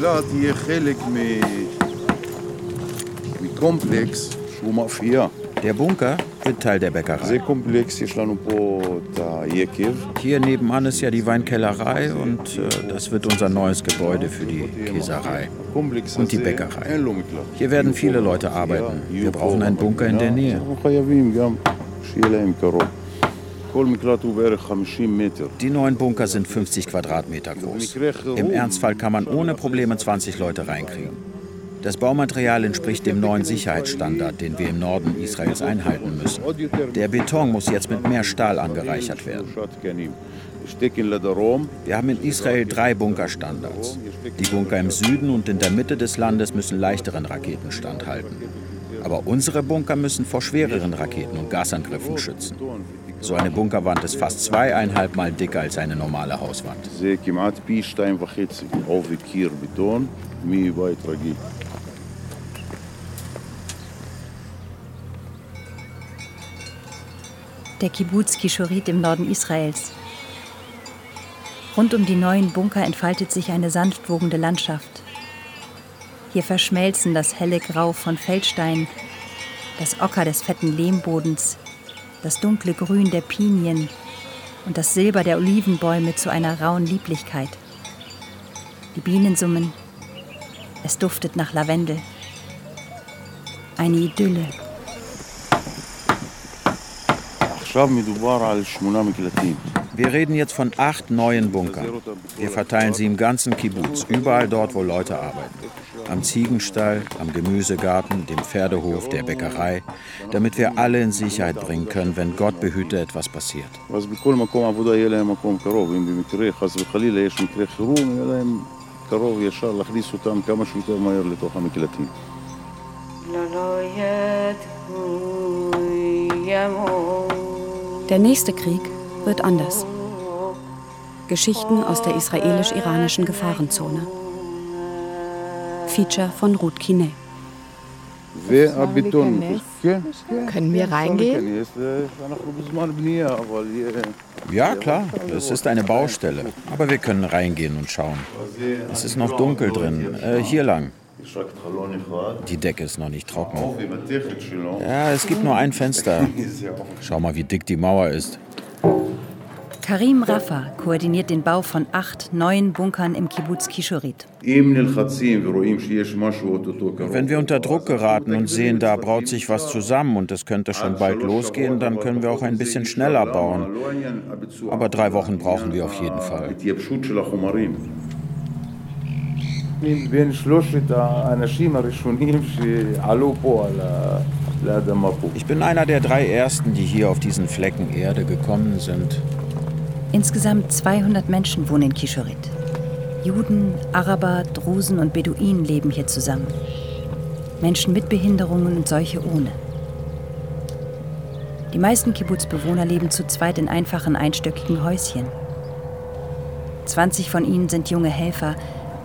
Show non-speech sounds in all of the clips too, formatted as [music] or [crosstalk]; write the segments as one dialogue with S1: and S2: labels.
S1: המקלט יהיה חלק מקומפלקס שהוא מאפייה.
S2: Der Bunker wird Teil der
S1: זה
S2: Bäckerei.
S1: קומפלקס, יש לנו פה את היקב.
S2: Hier nebenan ist ja die Weinkellerei und äh, das wird unser neues Gebäude für die Käserei.
S1: הקומפלקס
S2: Und die
S1: הזה,
S2: Bäckerei.
S1: אין לו מקלט.
S2: Hier werden viele Leute arbeiten. Wir brauchen einen Bunker in der Nähe. Die neuen Bunker sind 50 Quadratmeter groß. Im Ernstfall kann man ohne Probleme 20 Leute reinkriegen. Das Baumaterial entspricht dem neuen Sicherheitsstandard, den wir im Norden Israels einhalten müssen. Der Beton muss jetzt mit mehr Stahl angereichert werden. Wir haben in Israel drei Bunkerstandards. Die Bunker im Süden und in der Mitte des Landes müssen leichteren Raketen standhalten. Aber unsere Bunker müssen vor schwereren Raketen und Gasangriffen schützen. So eine Bunkerwand ist fast zweieinhalb Mal dicker als eine normale Hauswand.
S3: Der Kibbutz Kishorit im Norden Israels. Rund um die neuen Bunker entfaltet sich eine sanft wogende Landschaft. Hier verschmelzen das helle Grau von Feldsteinen, das Ocker des fetten Lehmbodens das dunkle Grün der Pinien und das Silber der Olivenbäume zu einer rauen Lieblichkeit. Die Bienen summen, es duftet nach Lavendel. Eine Idylle.
S2: Wir reden jetzt von acht neuen Bunkern. Wir verteilen sie im ganzen Kibbutz, überall dort, wo Leute arbeiten Am Ziegenstall, am Gemüsegarten, dem Pferdehof, der Bäckerei, damit wir alle in Sicherheit bringen können, wenn Gott behüte etwas passiert.
S1: אז בכל מקום עבודה יהיה להם מקום קרוב. אם במקרה, חס וחלילה, יש מקרה חירום, יהיה להם קרוב ישר להכניס אותם כמה שיותר מהר לתוך המקלטים.
S4: Der nächste Krieg wird anders. Geschichten aus der israelisch-iranischen Gefahrenzone. Feature von Ruth Kine.
S5: Können wir reingehen?
S2: Ja, klar. Es ist eine Baustelle. Aber wir können reingehen und schauen. Es ist noch dunkel drin. Äh, hier lang. Die Decke ist noch nicht trocken. Ja, es gibt nur ein Fenster. Schau mal, wie dick die Mauer ist.
S3: Karim Rafa koordiniert den Bau von acht neuen Bunkern im Kibbutz Kishorit.
S2: Wenn wir unter Druck geraten und sehen, da braut sich was zusammen und es könnte schon bald losgehen, dann können wir auch ein bisschen schneller bauen. Aber drei Wochen brauchen wir auf jeden Fall. Ich bin einer der drei Ersten, die hier auf diesen Flecken Erde gekommen sind.
S3: Insgesamt 200 Menschen wohnen in Kishorit. Juden, Araber, Drusen und Beduinen leben hier zusammen. Menschen mit Behinderungen und solche ohne. Die meisten Kibbutzbewohner leben zu zweit in einfachen einstöckigen Häuschen. 20 von ihnen sind junge Helfer,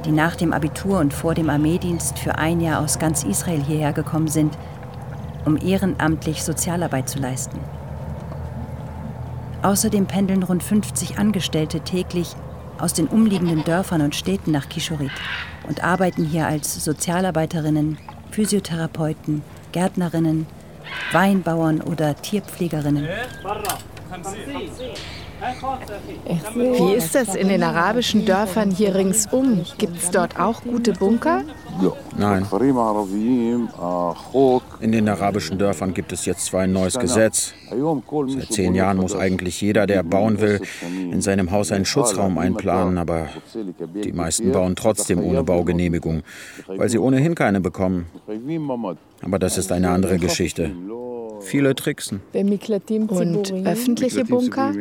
S3: die nach dem Abitur und vor dem Armeedienst für ein Jahr aus ganz Israel hierher gekommen sind, um ehrenamtlich Sozialarbeit zu leisten. Außerdem pendeln rund 50 Angestellte täglich aus den umliegenden Dörfern und Städten nach Kishorit und arbeiten hier als Sozialarbeiterinnen, Physiotherapeuten, Gärtnerinnen, Weinbauern oder Tierpflegerinnen.
S5: Wie ist das in den arabischen Dörfern hier ringsum? Gibt es dort auch gute Bunker?
S2: Nein. In den arabischen Dörfern gibt es jetzt zwar ein neues Gesetz. Seit zehn Jahren muss eigentlich jeder, der bauen will, in seinem Haus einen Schutzraum einplanen, aber die meisten bauen trotzdem ohne Baugenehmigung, weil sie ohnehin keine bekommen. Aber das ist eine andere Geschichte. Viele tricksen.
S5: Und öffentliche Bunker?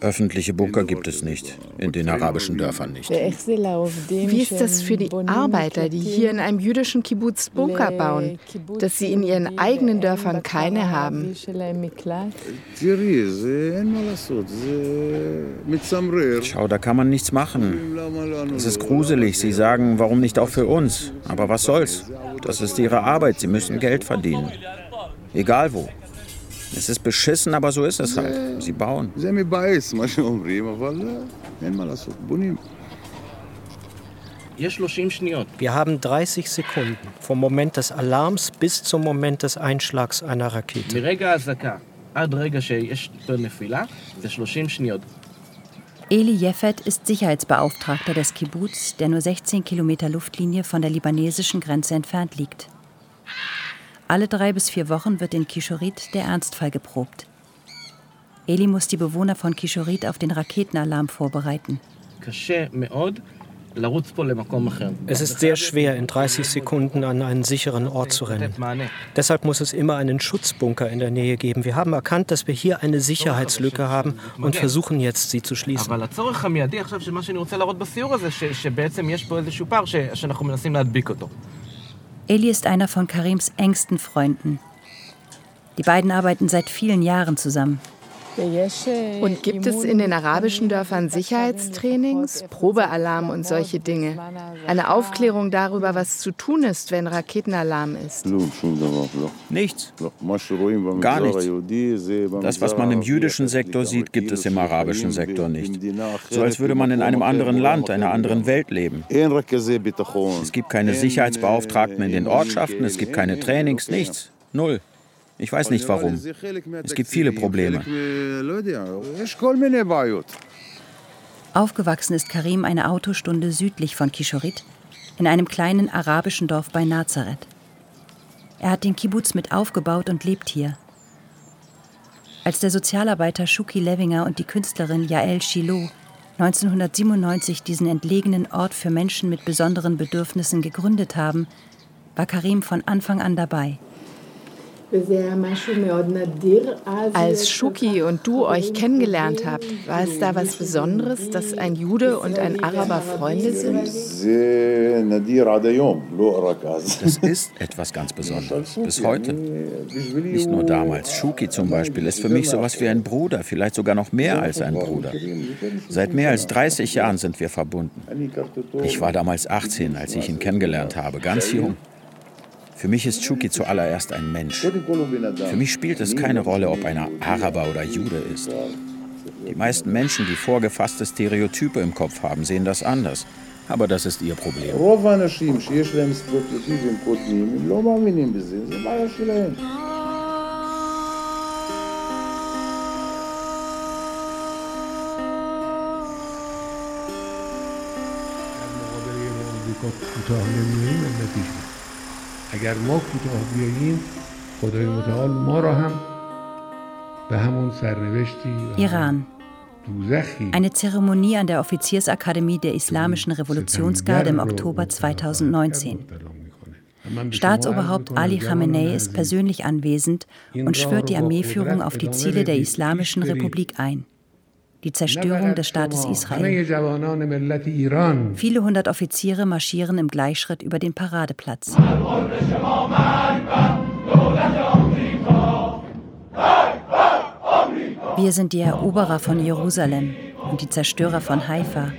S2: Öffentliche Bunker gibt es nicht, in den arabischen Dörfern nicht.
S5: Wie ist das für die Arbeiter, die hier in einem jüdischen Kibbutz Bunker bauen, dass sie in ihren eigenen Dörfern keine haben?
S2: Schau, da kann man nichts machen. Es ist gruselig. Sie sagen, warum nicht auch für uns? Aber was soll's? Das ist ihre Arbeit. Sie müssen Geld verdienen. Egal wo. Es ist beschissen, aber so ist es halt. Sie bauen.
S6: Wir haben 30 Sekunden vom Moment des Alarms bis zum Moment des Einschlags einer Rakete.
S3: Eli Jeffet ist Sicherheitsbeauftragter des Kibbuz, der nur 16 Kilometer Luftlinie von der libanesischen Grenze entfernt liegt. Alle drei bis vier Wochen wird in Kishorit der Ernstfall geprobt. Eli muss die Bewohner von Kishorit auf den Raketenalarm vorbereiten.
S6: Es ist sehr schwer, in 30 Sekunden an einen sicheren Ort zu rennen. Deshalb muss es immer einen Schutzbunker in der Nähe geben. Wir haben erkannt, dass wir hier eine Sicherheitslücke haben und versuchen jetzt, sie zu schließen.
S3: Eli ist einer von Karims engsten Freunden. Die beiden arbeiten seit vielen Jahren zusammen.
S5: Und gibt es in den arabischen Dörfern Sicherheitstrainings, Probealarm und solche Dinge? Eine Aufklärung darüber, was zu tun ist, wenn Raketenalarm ist?
S2: Nichts. Gar nichts. Das, was man im jüdischen Sektor sieht, gibt es im arabischen Sektor nicht. So als würde man in einem anderen Land, einer anderen Welt leben. Es gibt keine Sicherheitsbeauftragten in den Ortschaften, es gibt keine Trainings, nichts. Null. Ich weiß nicht warum. Es gibt viele Probleme.
S3: Aufgewachsen ist Karim eine Autostunde südlich von Kishorit, in einem kleinen arabischen Dorf bei Nazareth. Er hat den Kibbutz mit aufgebaut und lebt hier. Als der Sozialarbeiter Shuki Levinger und die Künstlerin Yael Shiloh 1997 diesen entlegenen Ort für Menschen mit besonderen Bedürfnissen gegründet haben, war Karim von Anfang an dabei.
S5: Als Shuki und du euch kennengelernt habt, war es da was Besonderes, dass ein Jude und ein Araber Freunde sind?
S2: Das ist etwas ganz Besonderes, bis heute. Nicht nur damals. Shuki zum Beispiel ist für mich sowas wie ein Bruder, vielleicht sogar noch mehr als ein Bruder. Seit mehr als 30 Jahren sind wir verbunden. Ich war damals 18, als ich ihn kennengelernt habe, ganz jung. Für mich ist Chuki zuallererst ein Mensch. Für mich spielt es keine Rolle, ob einer Araber oder Jude ist. Die meisten Menschen, die vorgefasste Stereotype im Kopf haben, sehen das anders. Aber das ist ihr Problem.
S7: מתוך נימים הם נטישים. اگر ما کوتاه بیاییم خدای متعال ما را هم به همون سرنوشتی
S3: Iran. Eine Zeremonie an der Offiziersakademie der Islamischen Revolutionsgarde im Oktober 2019. Staatsoberhaupt Ali Khamenei ist persönlich anwesend und schwört die Armeeführung auf die Ziele der Islamischen Republik ein die Zerstörung des Staates Israel. Viele hundert Offiziere marschieren im Gleichschritt über den Paradeplatz. Wir sind die Eroberer von Jerusalem und die Zerstörer von Haifa.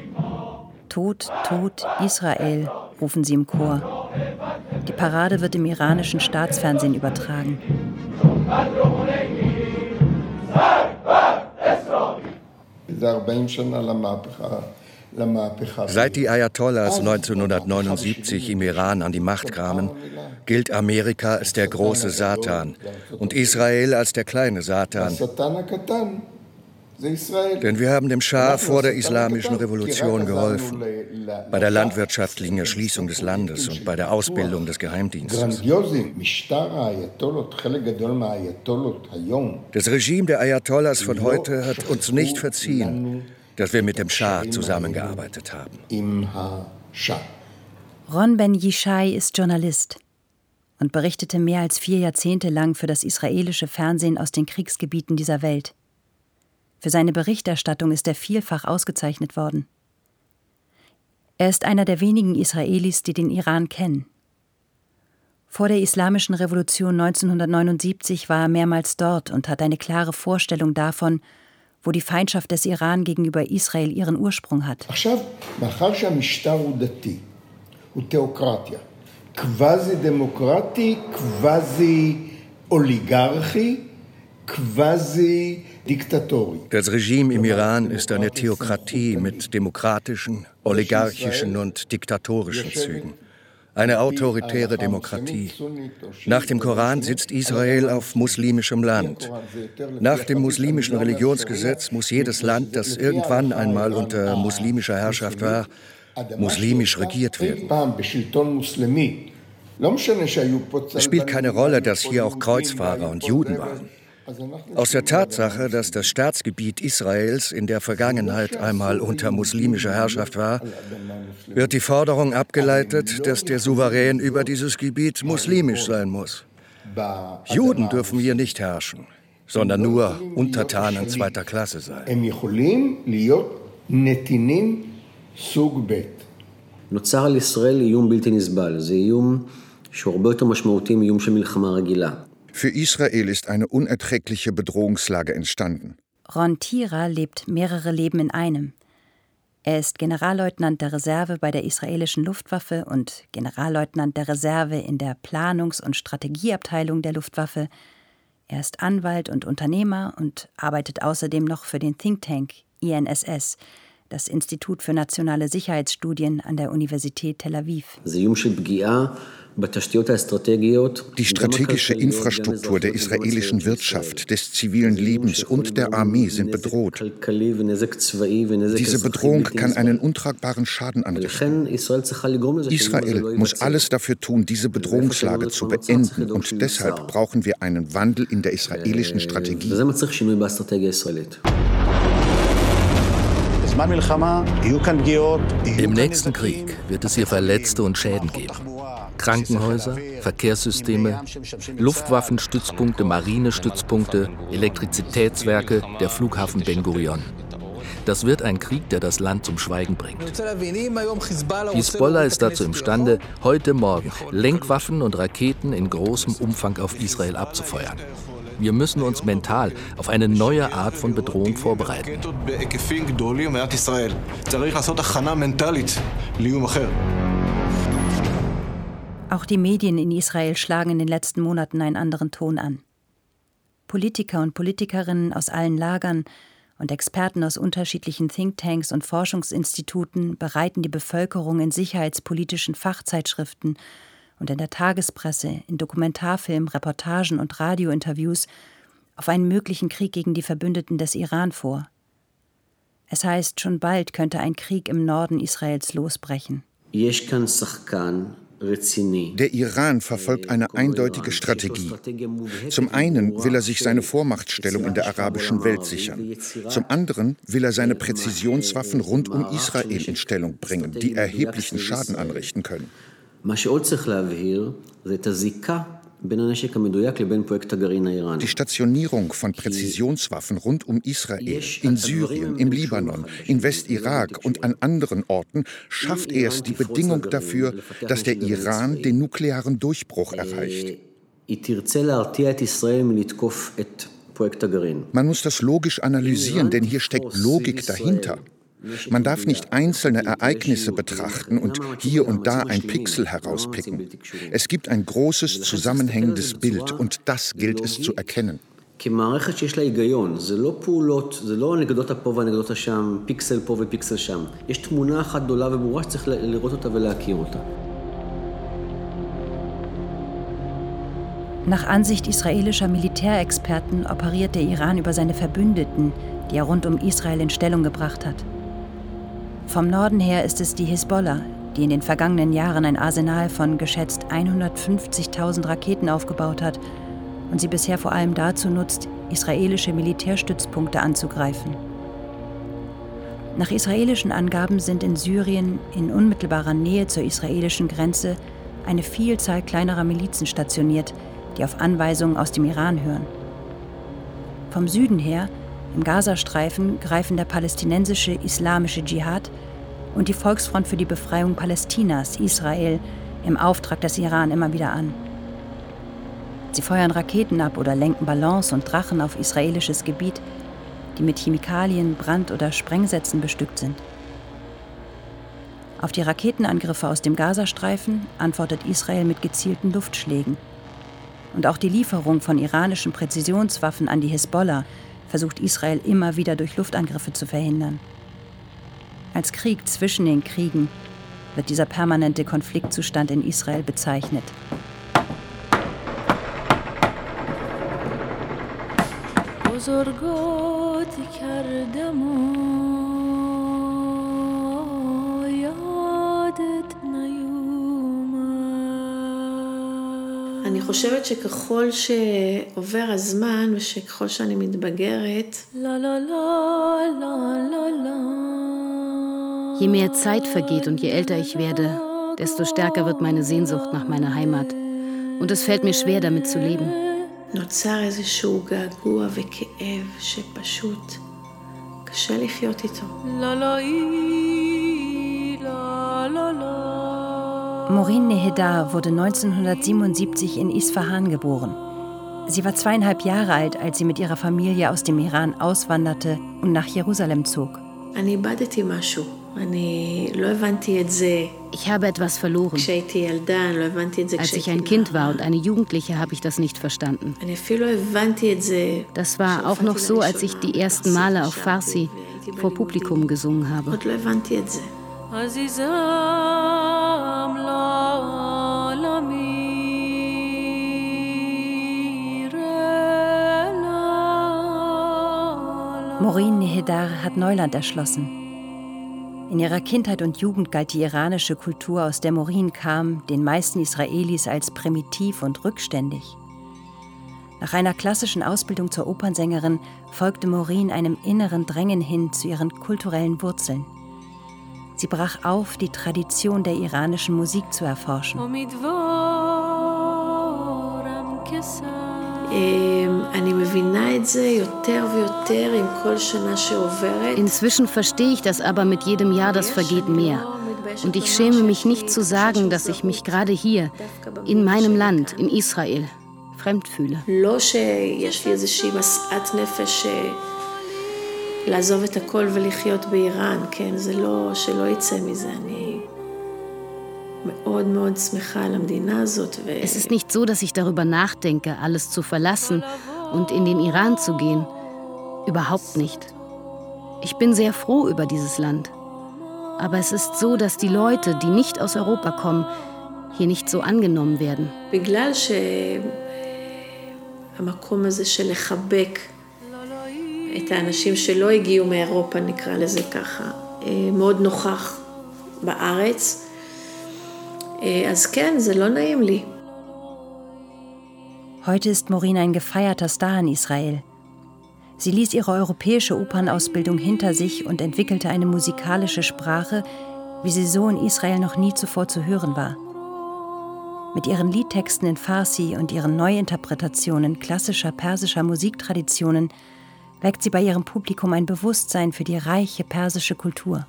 S3: Tod, Tod, Israel, rufen sie im Chor. Die Parade wird im iranischen Staatsfernsehen übertragen.
S8: Seit die Ayatollahs 1979 im Iran an die Macht kamen, gilt Amerika als der große Satan und Israel als der kleine Satan. Denn wir haben dem Schah vor der islamischen Revolution geholfen, bei der landwirtschaftlichen Erschließung des Landes und bei der Ausbildung des Geheimdienstes. Das Regime der Ayatollahs von heute hat uns nicht verziehen, dass wir mit dem Schah zusammengearbeitet haben.
S3: Ron Ben Yishai ist Journalist und berichtete mehr als vier Jahrzehnte lang für das israelische Fernsehen aus den Kriegsgebieten dieser Welt. Für seine Berichterstattung ist er vielfach ausgezeichnet worden. Er ist einer der wenigen Israelis, die den Iran kennen. Vor der Islamischen Revolution 1979 war er mehrmals dort und hat eine klare Vorstellung davon, wo die Feindschaft des Iran gegenüber Israel ihren Ursprung hat.
S9: quasi דמוקרטי, quasi oligarchi, quasi
S8: das Regime im Iran ist eine Theokratie mit demokratischen, oligarchischen und diktatorischen Zügen. Eine autoritäre Demokratie. Nach dem Koran sitzt Israel auf muslimischem Land. Nach dem muslimischen Religionsgesetz muss jedes Land, das irgendwann einmal unter muslimischer Herrschaft war, muslimisch regiert werden. Es spielt keine Rolle, dass hier auch Kreuzfahrer und Juden waren. Aus der Tatsache, dass das Staatsgebiet Israels in der Vergangenheit einmal unter muslimischer Herrschaft war, wird die Forderung abgeleitet, dass der Souverän über dieses Gebiet muslimisch sein muss. Juden dürfen hier nicht herrschen, sondern nur Untertanen zweiter Klasse sein.
S9: נוצר על ישראל איום בלתי נסבל. זה איום שהוא הרבה יותר משמעותי מאיום של מלחמה רגילה.
S10: Für Israel ist eine unerträgliche Bedrohungslage entstanden.
S3: Ron Tira lebt mehrere Leben in einem. Er ist Generalleutnant der Reserve bei der israelischen Luftwaffe und Generalleutnant der Reserve in der Planungs- und Strategieabteilung der Luftwaffe. Er ist Anwalt und Unternehmer und arbeitet außerdem noch für den Think Tank INSS, das Institut für nationale Sicherheitsstudien an der Universität Tel Aviv.
S10: Die strategische Infrastruktur der israelischen Wirtschaft, des zivilen Lebens und der Armee sind bedroht. Diese Bedrohung kann einen untragbaren Schaden anrichten. Israel muss alles dafür tun, diese Bedrohungslage zu beenden. Und deshalb brauchen wir einen Wandel in der israelischen Strategie.
S11: Im nächsten Krieg wird es hier Verletzte und Schäden geben. Krankenhäuser, Verkehrssysteme, Luftwaffenstützpunkte, Marinestützpunkte, Elektrizitätswerke, der Flughafen Ben Gurion. Das wird ein Krieg, der das Land zum Schweigen bringt. Hisbollah ist dazu imstande, heute Morgen Lenkwaffen und Raketen in großem Umfang auf Israel abzufeuern. Wir müssen uns mental auf eine neue Art von Bedrohung vorbereiten.
S3: Auch die Medien in Israel schlagen in den letzten Monaten einen anderen Ton an. Politiker und Politikerinnen aus allen Lagern und Experten aus unterschiedlichen Thinktanks und Forschungsinstituten bereiten die Bevölkerung in sicherheitspolitischen Fachzeitschriften und in der Tagespresse, in Dokumentarfilmen, Reportagen und Radiointerviews auf einen möglichen Krieg gegen die Verbündeten des Iran vor. Es heißt, schon bald könnte ein Krieg im Norden Israels losbrechen.
S10: Der Iran verfolgt eine eindeutige Strategie. Zum einen will er sich seine Vormachtstellung in der arabischen Welt sichern. Zum anderen will er seine Präzisionswaffen rund um Israel in Stellung bringen, die erheblichen Schaden anrichten können. Die Stationierung von Präzisionswaffen rund um Israel, in Syrien, im Libanon, in Westirak und an anderen Orten schafft erst die Bedingung dafür, dass der Iran den nuklearen Durchbruch erreicht. Man muss das logisch analysieren, denn hier steckt Logik dahinter. Man darf nicht einzelne Ereignisse betrachten und hier und da ein Pixel herauspicken. Es gibt ein großes zusammenhängendes Bild und das gilt es zu erkennen. כמערכת שיש לה היגיון, זה לא פעולות, זה לא אנקדוטה פה ואנקדוטה שם, פיקסל פה ופיקסל שם. יש תמונה אחת גדולה וברורה שצריך לראות אותה ולהכיר אותה.
S3: Nach Ansicht israelischer Militärexperten operiert der Iran über seine Verbündeten, die er rund um Israel in Stellung gebracht hat. Vom Norden her ist es die Hisbollah, die in den vergangenen Jahren ein Arsenal von geschätzt 150.000 Raketen aufgebaut hat und sie bisher vor allem dazu nutzt, israelische Militärstützpunkte anzugreifen. Nach israelischen Angaben sind in Syrien in unmittelbarer Nähe zur israelischen Grenze eine Vielzahl kleinerer Milizen stationiert, die auf Anweisungen aus dem Iran hören. Vom Süden her im Gazastreifen greifen der palästinensische Islamische Dschihad und die Volksfront für die Befreiung Palästinas, Israel, im Auftrag des Iran immer wieder an. Sie feuern Raketen ab oder lenken Ballons und Drachen auf israelisches Gebiet, die mit Chemikalien, Brand- oder Sprengsätzen bestückt sind. Auf die Raketenangriffe aus dem Gazastreifen antwortet Israel mit gezielten Luftschlägen. Und auch die Lieferung von iranischen Präzisionswaffen an die Hisbollah versucht Israel immer wieder durch Luftangriffe zu verhindern. Als Krieg zwischen den Kriegen wird dieser permanente Konfliktzustand in Israel bezeichnet.
S12: بزرگات کردم و חושבת שככל שעובר הזמן ושככל שאני מתבגרת, לא, לא, לא, לא, לא,
S4: Je mehr Zeit vergeht und je älter ich werde, desto stärker wird meine Sehnsucht nach meiner Heimat. Und es fällt mir schwer, damit zu leben.
S12: נוצר איזשהו געגוע וכאב שפשוט קשה לחיות איתו.
S3: לא, לא, לא, Maureen Nehedar wurde 1977 in Isfahan geboren. Sie war zweieinhalb Jahre alt, als sie mit ihrer Familie aus dem Iran auswanderte und nach Jerusalem zog.
S4: Ich habe etwas verloren. Als ich ein Kind war und eine Jugendliche, habe ich das nicht verstanden. Das war auch noch so, als ich die ersten Male auf Farsi vor Publikum gesungen habe.
S3: Maureen Nehedar hat Neuland erschlossen. In ihrer Kindheit und Jugend galt die iranische Kultur, aus der Maureen kam, den meisten Israelis als primitiv und rückständig. Nach einer klassischen Ausbildung zur Opernsängerin folgte Maureen einem inneren Drängen hin zu ihren kulturellen Wurzeln. Sie brach auf, die Tradition der iranischen Musik zu erforschen.
S4: Inzwischen verstehe ich das aber mit jedem Jahr, das vergeht mehr. Und ich schäme mich nicht zu sagen, dass ich mich gerade hier, in meinem Land, in Israel, fremd fühle. לעזוב את הכל ולחיות באיראן, כן? זה לא, שלא יצא מזה. אני Es ist nicht so, dass ich darüber nachdenke, alles zu verlassen und in den Iran zu gehen. Überhaupt nicht. Ich bin sehr froh über dieses Land. Aber es ist so, dass die Leute, die nicht aus Europa kommen, hier nicht so angenommen werden.
S12: את האנשים שלא הגיעו מאירופה, נקרא לזה ככה, מאוד נוכח בארץ. אז כן, זה לא נעים לי.
S3: Heute ist Morin ein gefeierter Star in Israel. Sie ließ ihre europäische Opernausbildung hinter sich und entwickelte eine musikalische Sprache, wie sie so in Israel noch nie zuvor zu hören war. Mit ihren Liedtexten in Farsi und ihren Neuinterpretationen klassischer persischer Musiktraditionen weckt sie bei ihrem Publikum ein Bewusstsein für die reiche persische Kultur.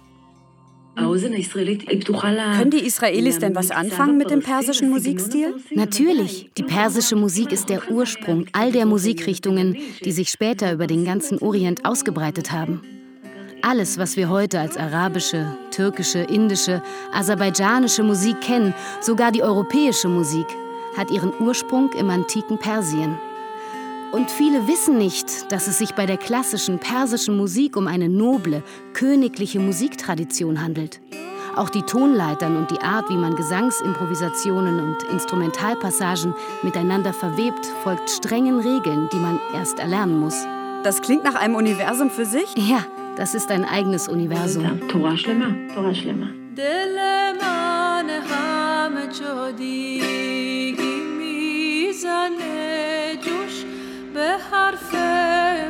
S4: Können die Israelis denn was anfangen mit dem persischen Musikstil? Natürlich. Die persische Musik ist der Ursprung all der Musikrichtungen, die sich später über den ganzen Orient ausgebreitet haben. Alles, was wir heute als arabische, türkische, indische, aserbaidschanische Musik kennen, sogar die europäische Musik, hat ihren Ursprung im antiken Persien. Und viele wissen nicht, dass es sich bei der klassischen persischen Musik um eine noble, königliche Musiktradition handelt. Auch die Tonleitern und die Art, wie man Gesangsimprovisationen und Instrumentalpassagen miteinander verwebt, folgt strengen Regeln, die man erst erlernen muss.
S5: Das klingt nach einem Universum für sich?
S4: Ja, das ist ein eigenes Universum. Torah Shlema, Torah Shlema. به حرف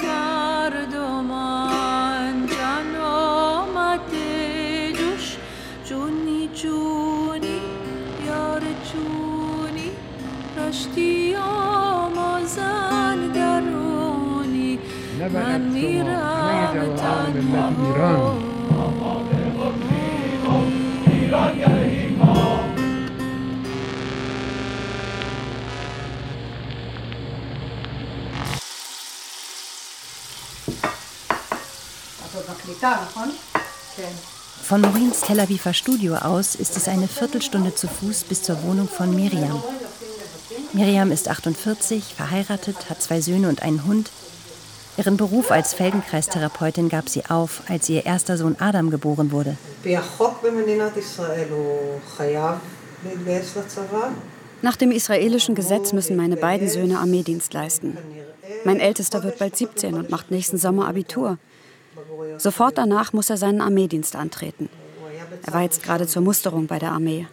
S4: مردمان جان آمده. جوش جونی جونی یار جونی رشتی آمازن درونی. من میرم تنها ایران.
S3: Von Morins Tel Aviver Studio aus ist es eine Viertelstunde zu Fuß bis zur Wohnung von Miriam. Miriam ist 48, verheiratet, hat zwei Söhne und einen Hund. Ihren Beruf als Feldenkreistherapeutin gab sie auf, als ihr erster Sohn Adam geboren wurde.
S13: Nach dem israelischen Gesetz müssen meine beiden Söhne Armeedienst leisten. Mein ältester wird bald 17 und macht nächsten Sommer Abitur. Sofort danach muss er seinen Armeedienst antreten. Er war jetzt gerade zur Musterung bei der Armee.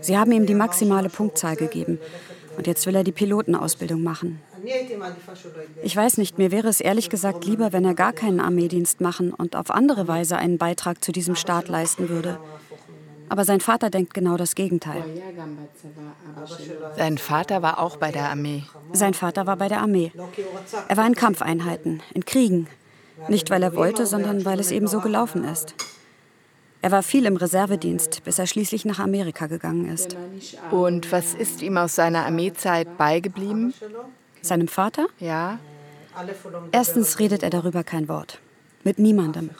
S13: Sie haben ihm die maximale Punktzahl gegeben. Und jetzt will er die Pilotenausbildung machen. Ich weiß nicht, mir wäre es ehrlich gesagt lieber, wenn er gar keinen Armeedienst machen und auf andere Weise einen Beitrag zu diesem Staat leisten würde. Aber sein Vater denkt genau das Gegenteil.
S5: Sein Vater war auch bei der Armee.
S13: Sein Vater war bei der Armee. Er war in Kampfeinheiten, in Kriegen. Nicht, weil er wollte, sondern weil es eben so gelaufen ist. Er war viel im Reservedienst, bis er schließlich nach Amerika gegangen ist.
S5: Und was ist ihm aus seiner Armeezeit beigeblieben?
S13: Seinem Vater?
S5: Ja.
S13: Erstens redet er darüber kein Wort. Mit niemandem.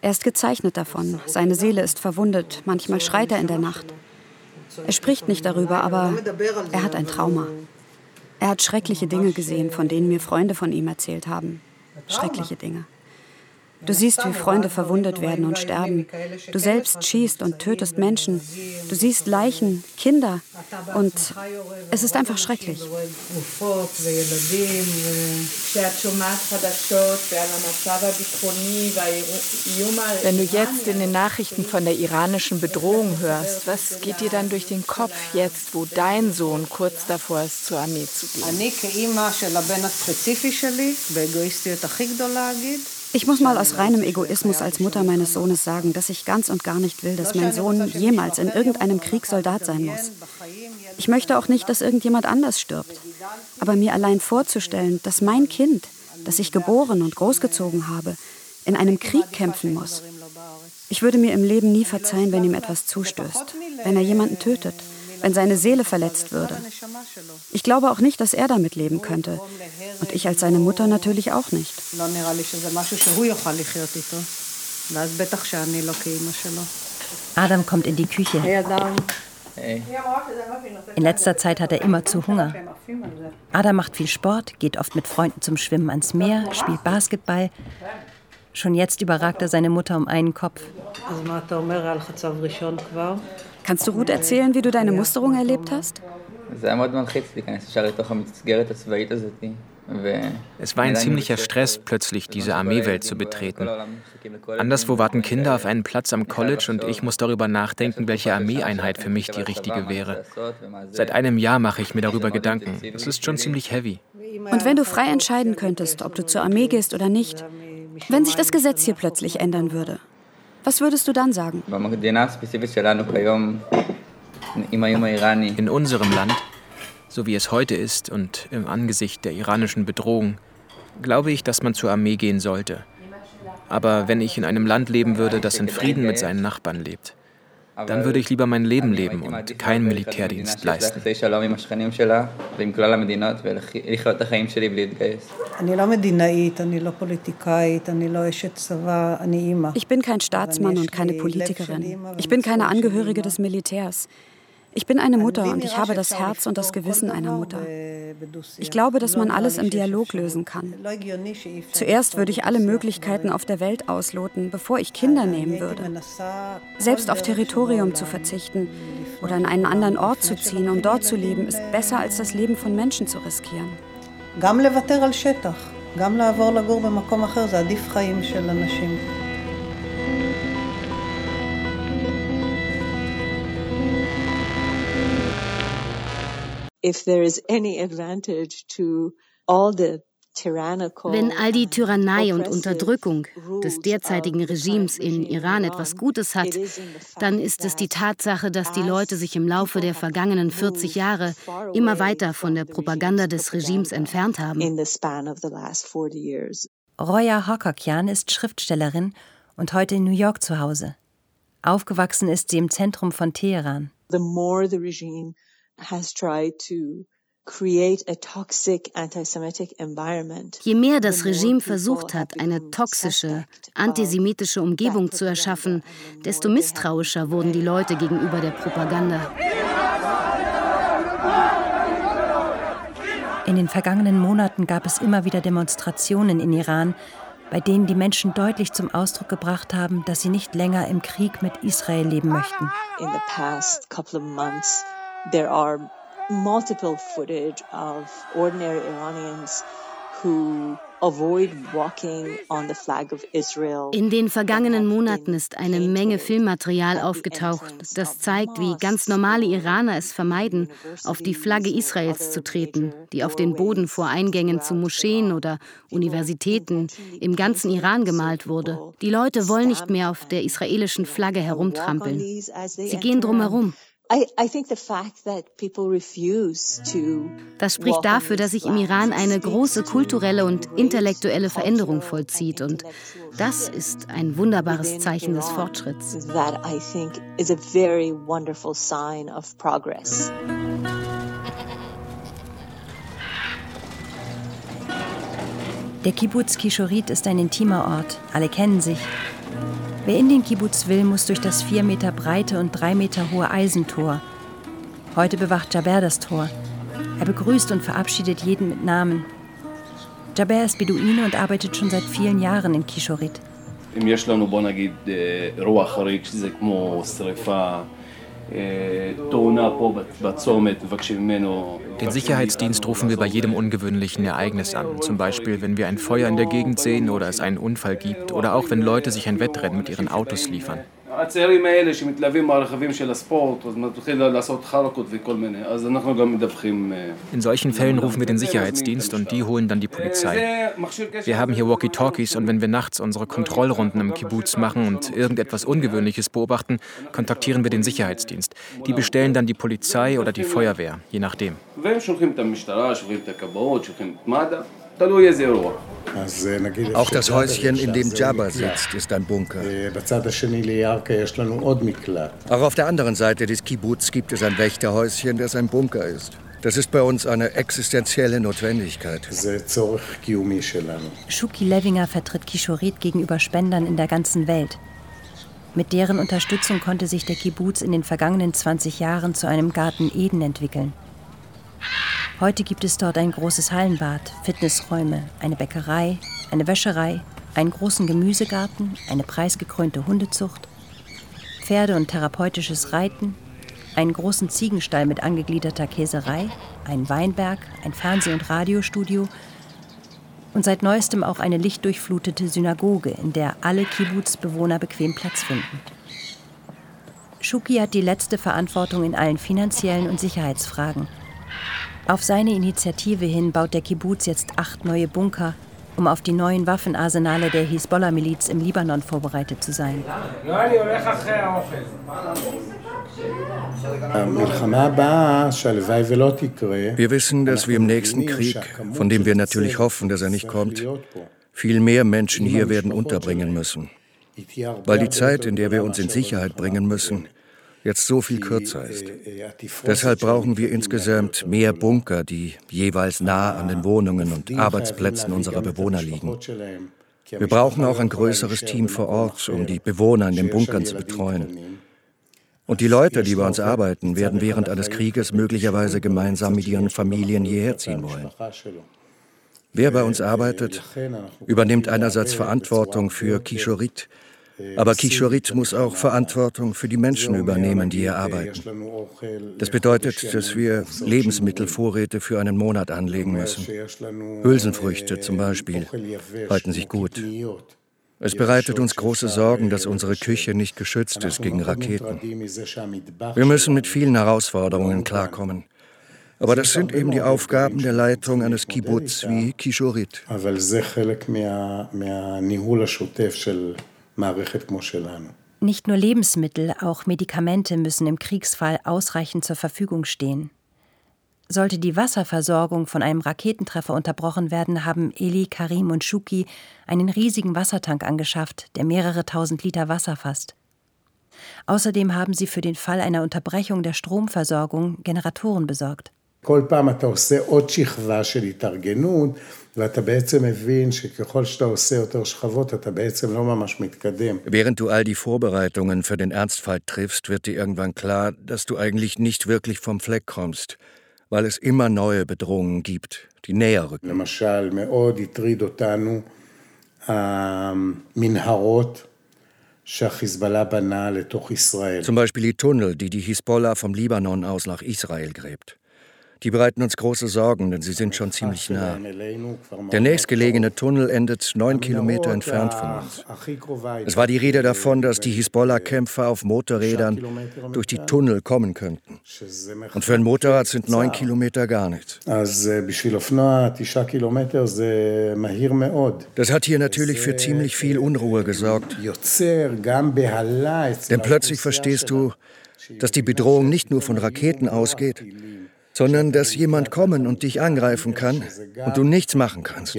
S13: Er ist gezeichnet davon. Seine Seele ist verwundet. Manchmal schreit er in der Nacht. Er spricht nicht darüber, aber er hat ein Trauma. Er hat schreckliche Dinge gesehen, von denen mir Freunde von ihm erzählt haben. Schreckliche Dinge. Du siehst, wie Freunde verwundet werden und sterben. Du selbst schießt und tötest Menschen. Du siehst Leichen, Kinder. Und es ist einfach schrecklich.
S5: Wenn du jetzt in den Nachrichten von der iranischen Bedrohung hörst, was geht dir dann durch den Kopf jetzt, wo dein Sohn kurz davor ist, zur Armee zu gehen?
S13: Ich muss mal aus reinem Egoismus als Mutter meines Sohnes sagen, dass ich ganz und gar nicht will, dass mein Sohn jemals in irgendeinem Krieg Soldat sein muss. Ich möchte auch nicht, dass irgendjemand anders stirbt. Aber mir allein vorzustellen, dass mein Kind, das ich geboren und großgezogen habe, in einem Krieg kämpfen muss. Ich würde mir im Leben nie verzeihen, wenn ihm etwas zustößt, wenn er jemanden tötet wenn seine Seele verletzt würde. Ich glaube auch nicht, dass er damit leben könnte. Und ich als seine Mutter natürlich auch nicht.
S3: Adam kommt in die Küche. In letzter Zeit hat er immer zu Hunger. Adam macht viel Sport, geht oft mit Freunden zum Schwimmen ans Meer, spielt Basketball. Schon jetzt überragt er seine Mutter um einen Kopf.
S13: Kannst du gut erzählen, wie du deine Musterung erlebt hast?
S14: Es war ein ziemlicher Stress, plötzlich diese Armeewelt zu betreten. Anderswo warten Kinder auf einen Platz am College und ich muss darüber nachdenken, welche Armeeeinheit für mich die richtige wäre. Seit einem Jahr mache ich mir darüber Gedanken. Es ist schon ziemlich heavy.
S13: Und wenn du frei entscheiden könntest, ob du zur Armee gehst oder nicht, wenn sich das Gesetz hier plötzlich ändern würde, was würdest du dann sagen?
S14: In unserem Land, so wie es heute ist und im Angesicht der iranischen Bedrohung, glaube ich, dass man zur Armee gehen sollte. Aber wenn ich in einem Land leben würde, das in Frieden mit seinen Nachbarn lebt, dann würde ich lieber mein Leben leben und keinen Militärdienst leisten.
S13: Ich bin kein Staatsmann und keine Politikerin. Ich bin keine Angehörige des Militärs. Ich bin eine Mutter und ich habe das Herz und das Gewissen einer Mutter. Ich glaube, dass man alles im Dialog lösen kann. Zuerst würde ich alle Möglichkeiten auf der Welt ausloten, bevor ich Kinder nehmen würde. Selbst auf Territorium zu verzichten oder an einen anderen Ort zu ziehen, um dort zu leben, ist besser als das Leben von Menschen zu riskieren. גם לוותר על שטח, גם לעבור לגור במקום אחר, זה עדיף חיים של אנשים.
S15: If there is any advantage to all the
S13: wenn all die Tyrannei und Unterdrückung des derzeitigen Regimes in Iran etwas Gutes hat, dann ist es die Tatsache, dass die Leute sich im Laufe der vergangenen 40 Jahre immer weiter von der Propaganda des Regimes entfernt haben.
S3: Roya Hokokyan ist Schriftstellerin und heute in New York zu Hause. Aufgewachsen ist sie im Zentrum von Teheran. The more the regime
S13: Je mehr das Regime versucht hat, eine toxische, antisemitische Umgebung zu erschaffen, desto misstrauischer wurden die Leute gegenüber der Propaganda.
S3: In den vergangenen Monaten gab es immer wieder Demonstrationen in Iran, bei denen die Menschen deutlich zum Ausdruck gebracht haben, dass sie nicht länger im Krieg mit Israel leben möchten.
S15: In the past couple of months there are multiple footage of ordinary Iranians who
S4: in den vergangenen Monaten ist eine Menge Filmmaterial aufgetaucht, das zeigt, wie ganz normale Iraner es vermeiden, auf die Flagge Israels zu treten, die auf den Boden vor Eingängen zu Moscheen oder Universitäten im ganzen Iran gemalt wurde. Die Leute wollen nicht mehr auf der israelischen Flagge herumtrampeln. Sie gehen drumherum. Das spricht dafür, dass sich im Iran eine große kulturelle und intellektuelle Veränderung vollzieht. Und das ist ein wunderbares Zeichen des Fortschritts.
S3: Der Kibbutz Kishorit ist ein intimer Ort. Alle kennen sich. Wer in den Kibbutz will, muss durch das vier Meter breite und drei Meter hohe Eisentor. Heute bewacht Jaber das Tor. Er begrüßt und verabschiedet jeden mit Namen. Jaber ist Beduine und arbeitet schon seit vielen Jahren in Kishorit.
S14: Den Sicherheitsdienst rufen wir bei jedem ungewöhnlichen Ereignis an. Zum Beispiel, wenn wir ein Feuer in der Gegend sehen oder es einen Unfall gibt oder auch wenn Leute sich ein Wettrennen mit ihren Autos liefern. הצעירים האלה שמתלווים ברכבים של הספורט, אז מתחיל לעשות חרקות וכל מיני, אז אנחנו גם מדווחים. In solchen Fällen rufen wir den Sicherheitsdienst und die holen dann die Polizei. Wir haben hier Walkie-Talkies und wenn wir nachts unsere Kontrollrunden im Kibbutz machen und irgendetwas Ungewöhnliches beobachten, kontaktieren wir den Sicherheitsdienst. Die bestellen dann die Polizei oder die Feuerwehr, je nachdem.
S8: Auch das Häuschen, in dem Jabba sitzt, ist ein Bunker. Auch auf der anderen Seite des Kibbutz gibt es ein Wächterhäuschen, das ein Bunker ist. Das ist bei uns eine existenzielle Notwendigkeit.
S3: Shuki Levinger vertritt Kishorit gegenüber Spendern in der ganzen Welt. Mit deren Unterstützung konnte sich der Kibbutz in den vergangenen 20 Jahren zu einem Garten Eden entwickeln. Heute gibt es dort ein großes Hallenbad, Fitnessräume, eine Bäckerei, eine Wäscherei, einen großen Gemüsegarten, eine preisgekrönte Hundezucht, Pferde- und therapeutisches Reiten, einen großen Ziegenstall mit angegliederter Käserei, einen Weinberg, ein Fernseh- und Radiostudio und seit neuestem auch eine lichtdurchflutete Synagoge, in der alle Kibbutz-Bewohner bequem Platz finden. Schuki hat die letzte Verantwortung in allen finanziellen und Sicherheitsfragen – auf seine Initiative hin baut der Kibbutz jetzt acht neue Bunker, um auf die neuen Waffenarsenale der Hisbollah-Miliz im Libanon vorbereitet zu sein.
S8: Wir wissen, dass wir im nächsten Krieg, von dem wir natürlich hoffen, dass er nicht kommt, viel mehr Menschen hier werden unterbringen müssen. Weil die Zeit, in der wir uns in Sicherheit bringen müssen, jetzt so viel kürzer ist. Deshalb brauchen wir insgesamt mehr Bunker, die jeweils nah an den Wohnungen und Arbeitsplätzen unserer Bewohner liegen. Wir brauchen auch ein größeres Team vor Ort, um die Bewohner in den Bunkern zu betreuen. Und die Leute, die bei uns arbeiten, werden während eines Krieges möglicherweise gemeinsam mit ihren Familien hierher ziehen wollen. Wer bei uns arbeitet, übernimmt einerseits Verantwortung für Kishorit, aber Kishorit muss auch Verantwortung für die Menschen übernehmen, die hier arbeiten. Das bedeutet, dass wir Lebensmittelvorräte für einen Monat anlegen müssen. Hülsenfrüchte zum Beispiel halten sich gut. Es bereitet uns große Sorgen, dass unsere Küche nicht geschützt ist gegen Raketen. Wir müssen mit vielen Herausforderungen klarkommen. Aber das sind eben die Aufgaben der Leitung eines Kibbutz wie Kishorit.
S3: Nicht nur Lebensmittel, auch Medikamente müssen im Kriegsfall ausreichend zur Verfügung stehen. Sollte die Wasserversorgung von einem Raketentreffer unterbrochen werden, haben Eli, Karim und Shuki einen riesigen Wassertank angeschafft, der mehrere tausend Liter Wasser fasst. Außerdem haben sie für den Fall einer Unterbrechung der Stromversorgung Generatoren besorgt. כל פעם אתה עושה עוד שכבה של התארגנות, ואתה בעצם מבין שככל שאתה עושה יותר שכבות, אתה בעצם לא ממש מתקדם.
S8: Während du all die Vorbereitungen für den Ernstfall triffst, wird dir irgendwann klar, dass du eigentlich nicht wirklich vom Fleck kommst,
S16: weil es immer neue Bedrohungen gibt, die näher rücken. Zum Beispiel die Tunnel, die die Hisbollah vom Libanon aus nach Israel gräbt. Die bereiten uns große Sorgen, denn sie sind schon ziemlich nah. Der nächstgelegene Tunnel endet neun Kilometer entfernt von uns. Es war die Rede davon, dass die Hisbollah-Kämpfer auf Motorrädern durch die Tunnel kommen könnten. Und für ein Motorrad sind neun Kilometer gar nichts. Das hat hier natürlich für ziemlich viel Unruhe gesorgt. Denn plötzlich verstehst du, dass die Bedrohung nicht nur von Raketen ausgeht, sondern dass jemand kommen und dich angreifen kann und du nichts machen kannst.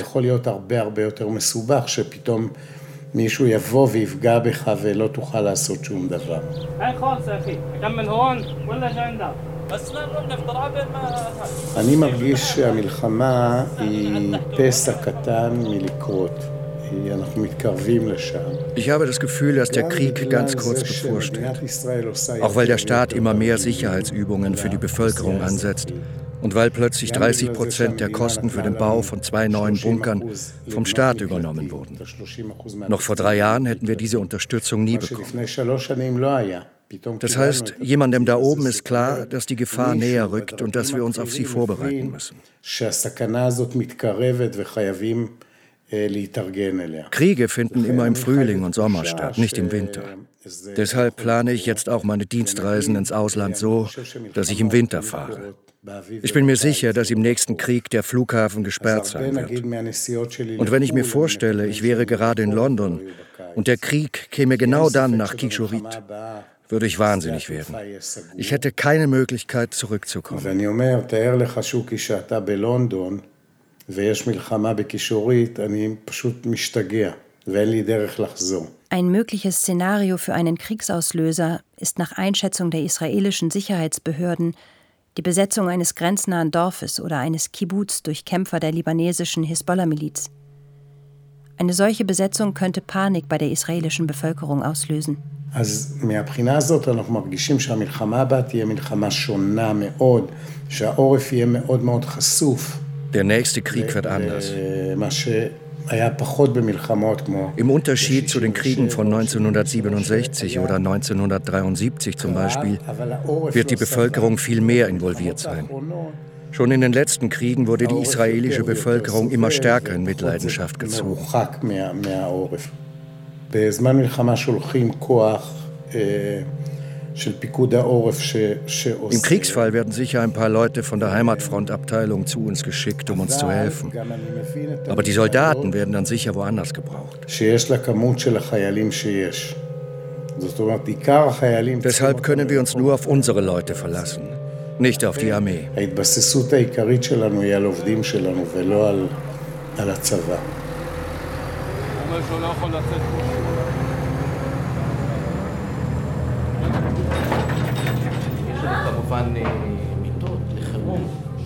S16: מישהו יבוא ויפגע בך ולא תוכל לעשות שום דבר. אני מרגיש שהמלחמה היא פסע קטן מלקרות. Ich habe das Gefühl, dass der Krieg ganz kurz bevorsteht. Auch weil der Staat immer mehr Sicherheitsübungen für die Bevölkerung ansetzt und weil plötzlich 30 Prozent der Kosten für den Bau von zwei neuen Bunkern vom Staat übernommen wurden. Noch vor drei Jahren hätten wir diese Unterstützung nie bekommen. Das heißt, jemandem da oben ist klar, dass die Gefahr näher rückt und dass wir uns auf sie vorbereiten müssen. Kriege finden immer im Frühling und Sommer statt, nicht im Winter. Deshalb plane ich jetzt auch meine Dienstreisen ins Ausland so, dass ich im Winter fahre. Ich bin mir sicher, dass im nächsten Krieg der Flughafen gesperrt sein wird. Und wenn ich mir vorstelle, ich wäre gerade in London und der Krieg käme genau dann nach Kishorit, würde ich wahnsinnig werden. Ich hätte keine Möglichkeit zurückzukommen.
S3: ויש מלחמה בקישורית, אני פשוט משתגע ואין לי דרך לחזור. Ein mögliches Szenario für einen Kriegsauslöser ist nach Einschätzung der israelischen Sicherheitsbehörden die Besetzung eines grenznahen Dorfes oder eines Kibbuz durch Kämpfer der libanesischen Hisbollah-Miliz. Eine solche Besetzung könnte Panik bei der israelischen Bevölkerung auslösen. אז מהבחינה הזאת אנחנו מרגישים שהמלחמה הבאה תהיה מלחמה שונה מאוד, שהעורף יהיה מאוד מאוד חשוף.
S16: der nächste Krieg wird anders. Im Unterschied zu den Kriegen von 1967 oder 1973 zum Beispiel wird die Bevölkerung viel mehr involviert sein. Schon in den letzten Kriegen wurde die israelische Bevölkerung immer stärker in Mitleidenschaft gezogen. Im Kriegsfall werden sicher ein paar Leute von der Heimatfrontabteilung zu uns geschickt, um uns zu helfen. Aber die Soldaten werden dann sicher woanders gebraucht. Deshalb können wir uns nur auf unsere Leute verlassen, nicht auf die Armee.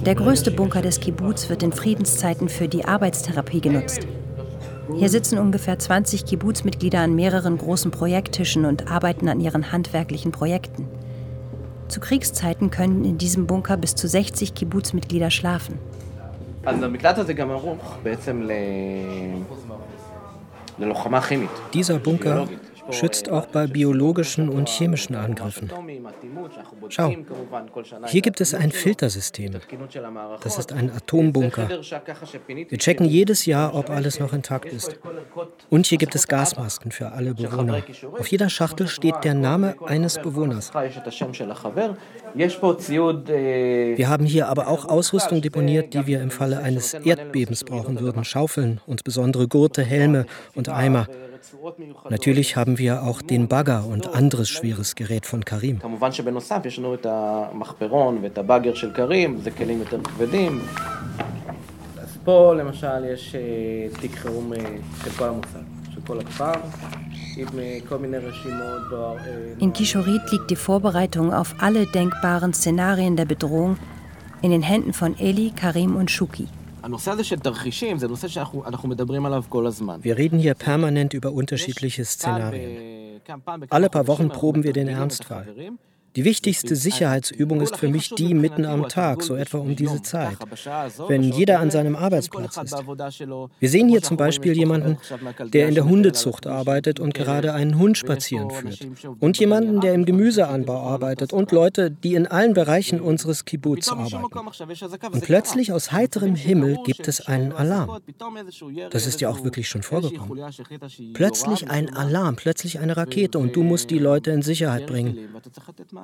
S3: Der größte Bunker des Kibbuz wird in Friedenszeiten für die Arbeitstherapie genutzt. Hier sitzen ungefähr 20 Kibbuz-Mitglieder an mehreren großen Projekttischen und arbeiten an ihren handwerklichen Projekten. Zu Kriegszeiten können in diesem Bunker bis zu 60 Kibbuz-Mitglieder schlafen.
S6: Dieser Bunker schützt auch bei biologischen und chemischen Angriffen. Schau, hier gibt es ein Filtersystem. Das ist ein Atombunker. Wir checken jedes Jahr, ob alles noch intakt ist. Und hier gibt es Gasmasken für alle Bewohner. Auf jeder Schachtel steht der Name eines Bewohners. Wir haben hier aber auch Ausrüstung deponiert, die wir im Falle eines Erdbebens brauchen würden. Schaufeln und besondere Gurte, Helme und Eimer. Natürlich haben wir auch den Bagger und anderes schweres Gerät von Karim.
S3: In Kishorit liegt die Vorbereitung auf alle denkbaren Szenarien der Bedrohung in den Händen von Eli, Karim und Shuki.
S6: Wir reden hier permanent über unterschiedliche Szenarien. Alle paar Wochen proben wir den Ernstfall. Die wichtigste Sicherheitsübung ist für mich die mitten am Tag, so etwa um diese Zeit, wenn jeder an seinem Arbeitsplatz ist. Wir sehen hier zum Beispiel jemanden, der in der Hundezucht arbeitet und gerade einen Hund spazieren führt. Und jemanden, der im Gemüseanbau arbeitet. Und Leute, die in allen Bereichen unseres Kibbutz arbeiten. Und plötzlich aus heiterem Himmel gibt es einen Alarm. Das ist ja auch wirklich schon vorgekommen. Plötzlich ein Alarm, plötzlich eine Rakete und du musst die Leute in Sicherheit bringen.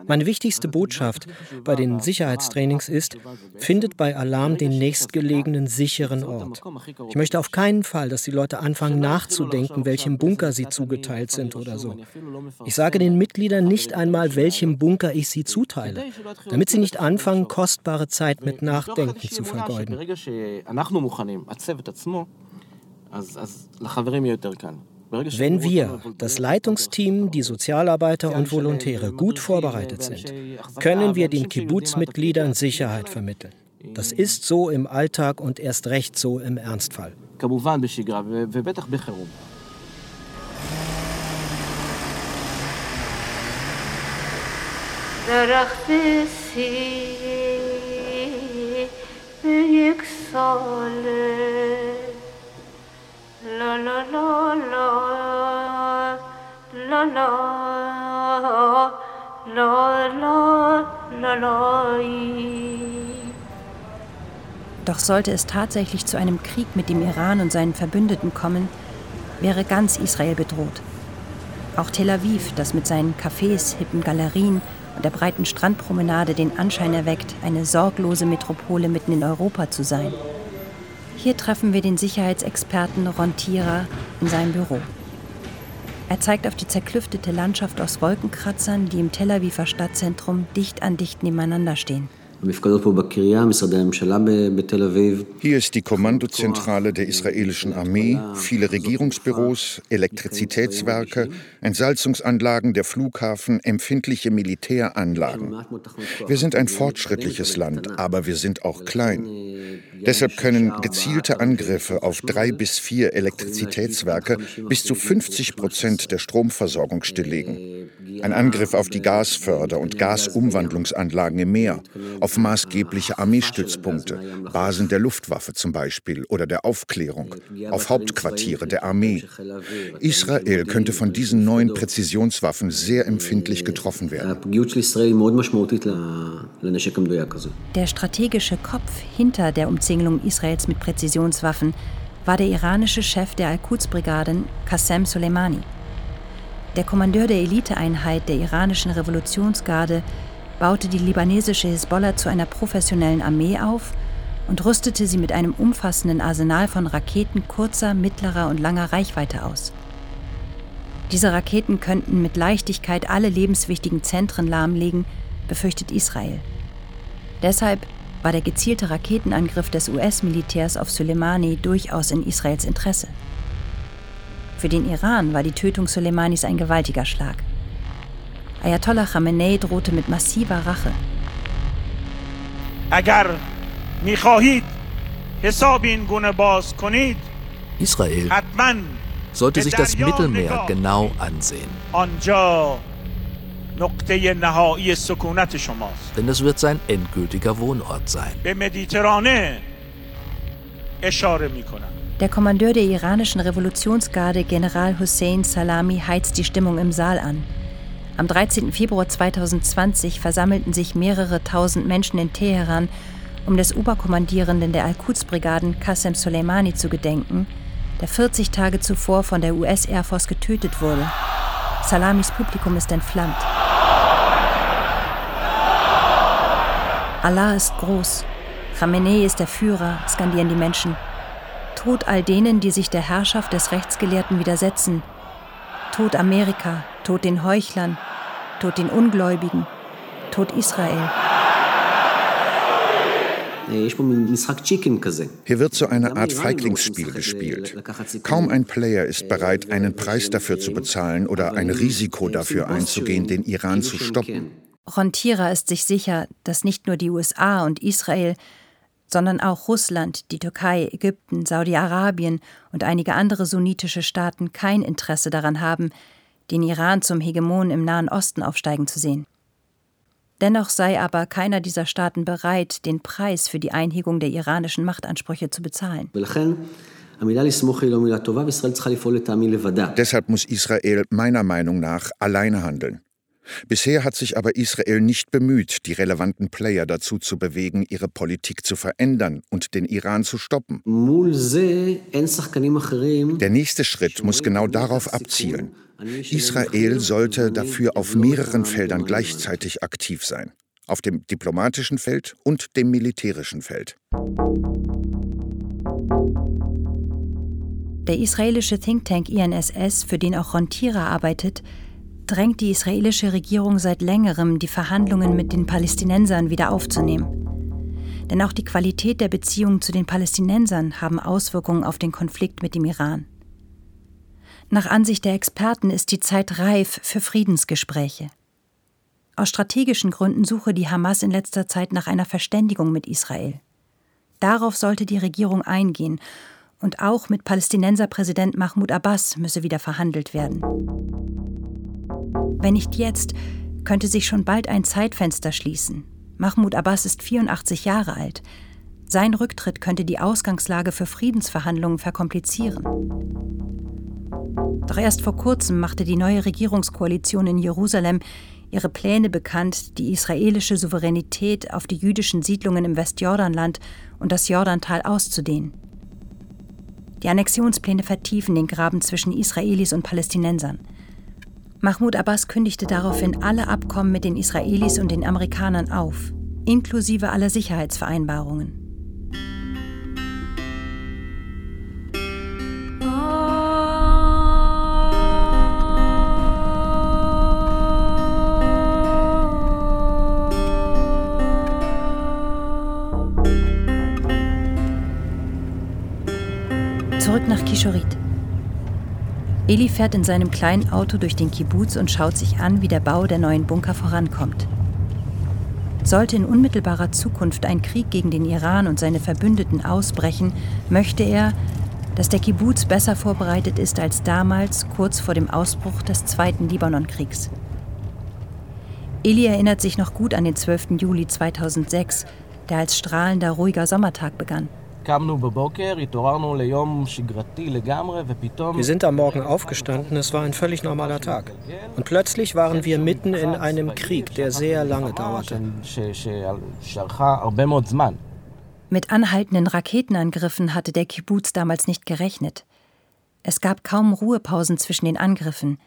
S6: Meine wichtigste Botschaft bei den Sicherheitstrainings ist, findet bei Alarm den nächstgelegenen sicheren Ort. Ich möchte auf keinen Fall, dass die Leute anfangen nachzudenken, welchem Bunker sie zugeteilt sind oder so. Ich sage den Mitgliedern nicht einmal, welchem Bunker ich sie zuteile, damit sie nicht anfangen, kostbare Zeit mit Nachdenken zu vergeuden. Wenn wir, das Leitungsteam, die Sozialarbeiter und Volontäre gut vorbereitet sind, können wir den Kibbutz-Mitgliedern Sicherheit vermitteln. Das ist so im Alltag und erst recht so im Ernstfall.
S3: Doch sollte es tatsächlich zu einem Krieg mit dem Iran und seinen Verbündeten kommen, wäre ganz Israel bedroht. Auch Tel Aviv, das mit seinen Cafés, hippen Galerien und der breiten Strandpromenade den Anschein erweckt, eine sorglose Metropole mitten in Europa zu sein. Hier treffen wir den Sicherheitsexperten Ron Tira in seinem Büro. Er zeigt auf die zerklüftete Landschaft aus Wolkenkratzern, die im Tel Aviver Stadtzentrum dicht an dicht nebeneinander stehen.
S10: Hier ist die Kommandozentrale der israelischen Armee, viele Regierungsbüros, Elektrizitätswerke, Entsalzungsanlagen, der Flughafen, empfindliche Militäranlagen. Wir sind ein fortschrittliches Land, aber wir sind auch klein. Deshalb können gezielte Angriffe auf drei bis vier Elektrizitätswerke bis zu 50 Prozent der Stromversorgung stilllegen. Ein Angriff auf die Gasförder- und Gasumwandlungsanlagen im Meer, auf maßgebliche Armeestützpunkte, Basen der Luftwaffe zum Beispiel oder der Aufklärung, auf Hauptquartiere der Armee. Israel könnte von diesen neuen Präzisionswaffen sehr empfindlich getroffen werden.
S3: Der strategische Kopf hinter der Umzingelung Israels mit Präzisionswaffen war der iranische Chef der Al-Quds-Brigaden, Qassem Soleimani. Der Kommandeur der Eliteeinheit der iranischen Revolutionsgarde baute die libanesische Hisbollah zu einer professionellen Armee auf und rüstete sie mit einem umfassenden Arsenal von Raketen kurzer, mittlerer und langer Reichweite aus. Diese Raketen könnten mit Leichtigkeit alle lebenswichtigen Zentren lahmlegen, befürchtet Israel. Deshalb war der gezielte Raketenangriff des US-Militärs auf Soleimani durchaus in Israels Interesse. Für den Iran war die Tötung Soleimanis ein gewaltiger Schlag. Ayatollah Khamenei drohte mit massiver Rache.
S11: Israel sollte sich das Mittelmeer genau ansehen. Denn es wird sein endgültiger Wohnort sein.
S3: Der Kommandeur der iranischen Revolutionsgarde, General Hussein Salami, heizt die Stimmung im Saal an. Am 13. Februar 2020 versammelten sich mehrere tausend Menschen in Teheran, um des Oberkommandierenden der Al-Quds-Brigaden Qasem Soleimani zu gedenken, der 40 Tage zuvor von der US-Air Force getötet wurde. Salamis Publikum ist entflammt. Allah ist groß. Khamenei ist der Führer, skandieren die Menschen. Tod all denen, die sich der Herrschaft des Rechtsgelehrten widersetzen. Tod Amerika, Tod den Heuchlern, Tod den Ungläubigen, Tod Israel.
S10: Hier wird so eine Art Feiglingsspiel gespielt. Kaum ein Player ist bereit, einen Preis dafür zu bezahlen oder ein Risiko dafür einzugehen, den Iran zu stoppen.
S3: Rontira ist sich sicher, dass nicht nur die USA und Israel, sondern auch Russland, die Türkei, Ägypten, Saudi-Arabien und einige andere sunnitische Staaten kein Interesse daran haben, den Iran zum Hegemon im Nahen Osten aufsteigen zu sehen. Dennoch sei aber keiner dieser Staaten bereit, den Preis für die Einhegung der iranischen Machtansprüche zu bezahlen.
S10: Deshalb muss Israel meiner Meinung nach alleine handeln. Bisher hat sich aber Israel nicht bemüht, die relevanten Player dazu zu bewegen, ihre Politik zu verändern und den Iran zu stoppen. Der nächste Schritt muss genau darauf abzielen. Israel sollte dafür auf mehreren Feldern gleichzeitig aktiv sein. Auf dem diplomatischen Feld und dem militärischen Feld.
S3: Der israelische Think Tank INSS, für den auch Ron Tira arbeitet, drängt die israelische Regierung seit längerem, die Verhandlungen mit den Palästinensern wieder aufzunehmen. Denn auch die Qualität der Beziehungen zu den Palästinensern haben Auswirkungen auf den Konflikt mit dem Iran. Nach Ansicht der Experten ist die Zeit reif für Friedensgespräche. Aus strategischen Gründen suche die Hamas in letzter Zeit nach einer Verständigung mit Israel. Darauf sollte die Regierung eingehen und auch mit Palästinenserpräsident Mahmoud Abbas müsse wieder verhandelt werden. Wenn nicht jetzt, könnte sich schon bald ein Zeitfenster schließen. Mahmoud Abbas ist 84 Jahre alt. Sein Rücktritt könnte die Ausgangslage für Friedensverhandlungen verkomplizieren. Doch erst vor kurzem machte die neue Regierungskoalition in Jerusalem ihre Pläne bekannt, die israelische Souveränität auf die jüdischen Siedlungen im Westjordanland und das Jordantal auszudehnen. Die Annexionspläne vertiefen den Graben zwischen Israelis und Palästinensern. Mahmoud Abbas kündigte daraufhin alle Abkommen mit den Israelis und den Amerikanern auf, inklusive aller Sicherheitsvereinbarungen. Zurück nach Kishorit. Eli fährt in seinem kleinen Auto durch den Kibbuz und schaut sich an, wie der Bau der neuen Bunker vorankommt. Sollte in unmittelbarer Zukunft ein Krieg gegen den Iran und seine Verbündeten ausbrechen, möchte er, dass der Kibbuz besser vorbereitet ist als damals, kurz vor dem Ausbruch des Zweiten Libanonkriegs. Eli erinnert sich noch gut an den 12. Juli 2006, der als strahlender, ruhiger Sommertag begann.
S6: Wir sind am Morgen aufgestanden, es war ein völlig normaler Tag. Und plötzlich waren wir mitten in einem Krieg, der sehr lange dauerte.
S3: Mit anhaltenden Raketenangriffen hatte der Kibbuz damals nicht gerechnet. Es gab kaum Ruhepausen zwischen den Angriffen.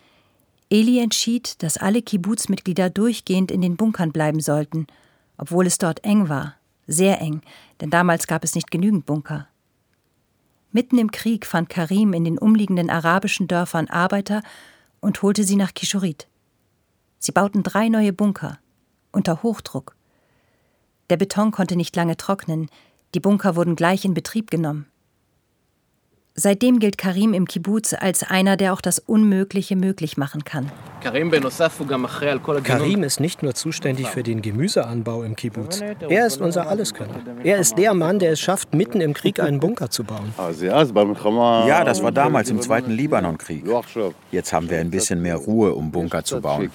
S3: Eli entschied, dass alle Kibbuz-Mitglieder durchgehend in den Bunkern bleiben sollten, obwohl es dort eng war sehr eng, denn damals gab es nicht genügend Bunker. Mitten im Krieg fand Karim in den umliegenden arabischen Dörfern Arbeiter und holte sie nach Kishorit. Sie bauten drei neue Bunker unter Hochdruck. Der Beton konnte nicht lange trocknen, die Bunker wurden gleich in Betrieb genommen. Seitdem gilt Karim im Kibbuz als einer, der auch das Unmögliche möglich machen kann.
S6: Karim ist nicht nur zuständig für den Gemüseanbau im Kibbuz. Er ist unser Alleskönner. Er ist der Mann, der es schafft, mitten im Krieg einen Bunker zu bauen.
S2: Ja, das war damals im Zweiten Libanonkrieg. Jetzt haben wir ein bisschen mehr Ruhe, um Bunker zu bauen.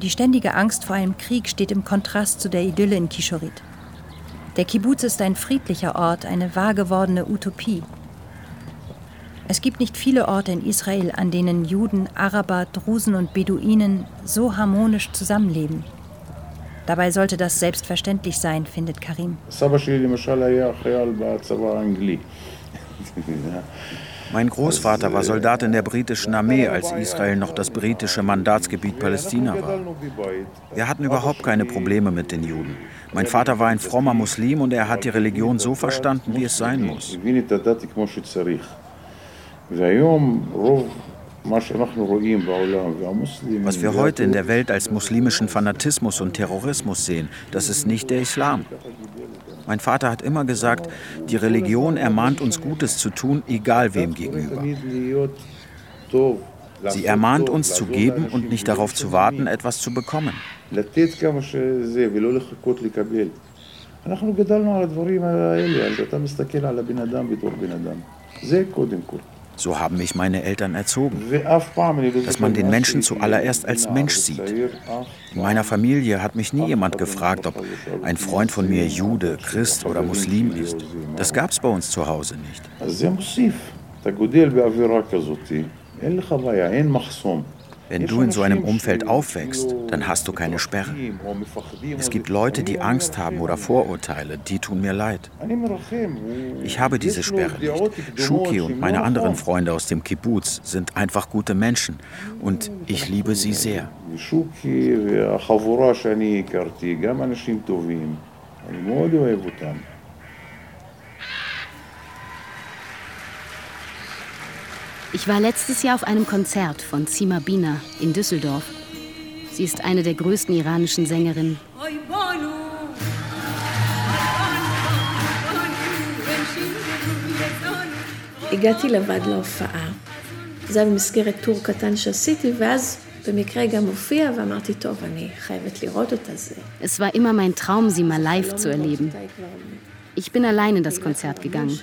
S3: Die ständige Angst vor einem Krieg steht im Kontrast zu der Idylle in Kishorit. Der Kibbuz ist ein friedlicher Ort, eine wahrgewordene Utopie. Es gibt nicht viele Orte in Israel, an denen Juden, Araber, Drusen und Beduinen so harmonisch zusammenleben. Dabei sollte das selbstverständlich sein, findet Karim. [laughs]
S2: Mein Großvater war Soldat in der britischen Armee, als Israel noch das britische Mandatsgebiet Palästina war. Wir hatten überhaupt keine Probleme mit den Juden. Mein Vater war ein frommer Muslim und er hat die Religion so verstanden, wie es sein muss. Was wir heute in der Welt als muslimischen Fanatismus und Terrorismus sehen, das ist nicht der Islam. Mein Vater hat immer gesagt, die Religion ermahnt uns Gutes zu tun, egal wem gegenüber. Sie ermahnt uns zu geben und nicht darauf zu warten, etwas zu bekommen. לתת כמה שזה ולא לחכות לקבל. אנחנו גדלנו על הדברים האלה, אז אתה מסתכל על הבן אדם בתור בן אדם. זה קודם כל. So haben mich meine Eltern erzogen, dass man den Menschen zuallererst als Mensch sieht. In meiner Familie hat mich nie jemand gefragt, ob ein Freund von mir Jude, Christ oder Muslim ist. Das gab es bei uns zu Hause nicht. Wenn du in so einem Umfeld aufwächst, dann hast du keine Sperre. Es gibt Leute, die Angst haben oder Vorurteile, die tun mir leid. Ich habe diese Sperre nicht. Shuki und meine anderen Freunde aus dem Kibbutz sind einfach gute Menschen und ich liebe sie sehr.
S4: Ich war letztes Jahr auf einem Konzert von Sima Bina in Düsseldorf. Sie ist eine der größten iranischen Sängerinnen.
S12: הגעתי לבד להופעה. זה היה במסגרת טור קטן שעשיתי, ואז במקרה גם הופיע, ואמרתי, טוב, אני חייבת לראות אותה. זה.
S4: Es war immer mein Traum, sie mal live zu erleben. Ich bin allein in das Konzert gegangen.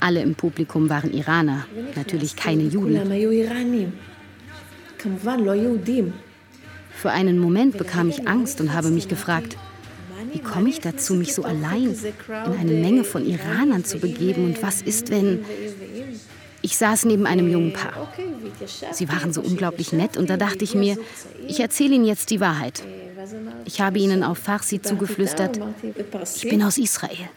S4: Alle im Publikum waren Iraner, natürlich keine Juden. Für einen Moment bekam ich Angst und habe mich gefragt, wie komme ich dazu, mich so allein in eine Menge von Iranern zu begeben und was ist, wenn... Ich saß neben einem jungen Paar. Sie waren so unglaublich nett und da dachte ich mir, ich erzähle Ihnen jetzt die Wahrheit. Ich habe ihnen auf Farsi zugeflüstert, ich bin aus Israel.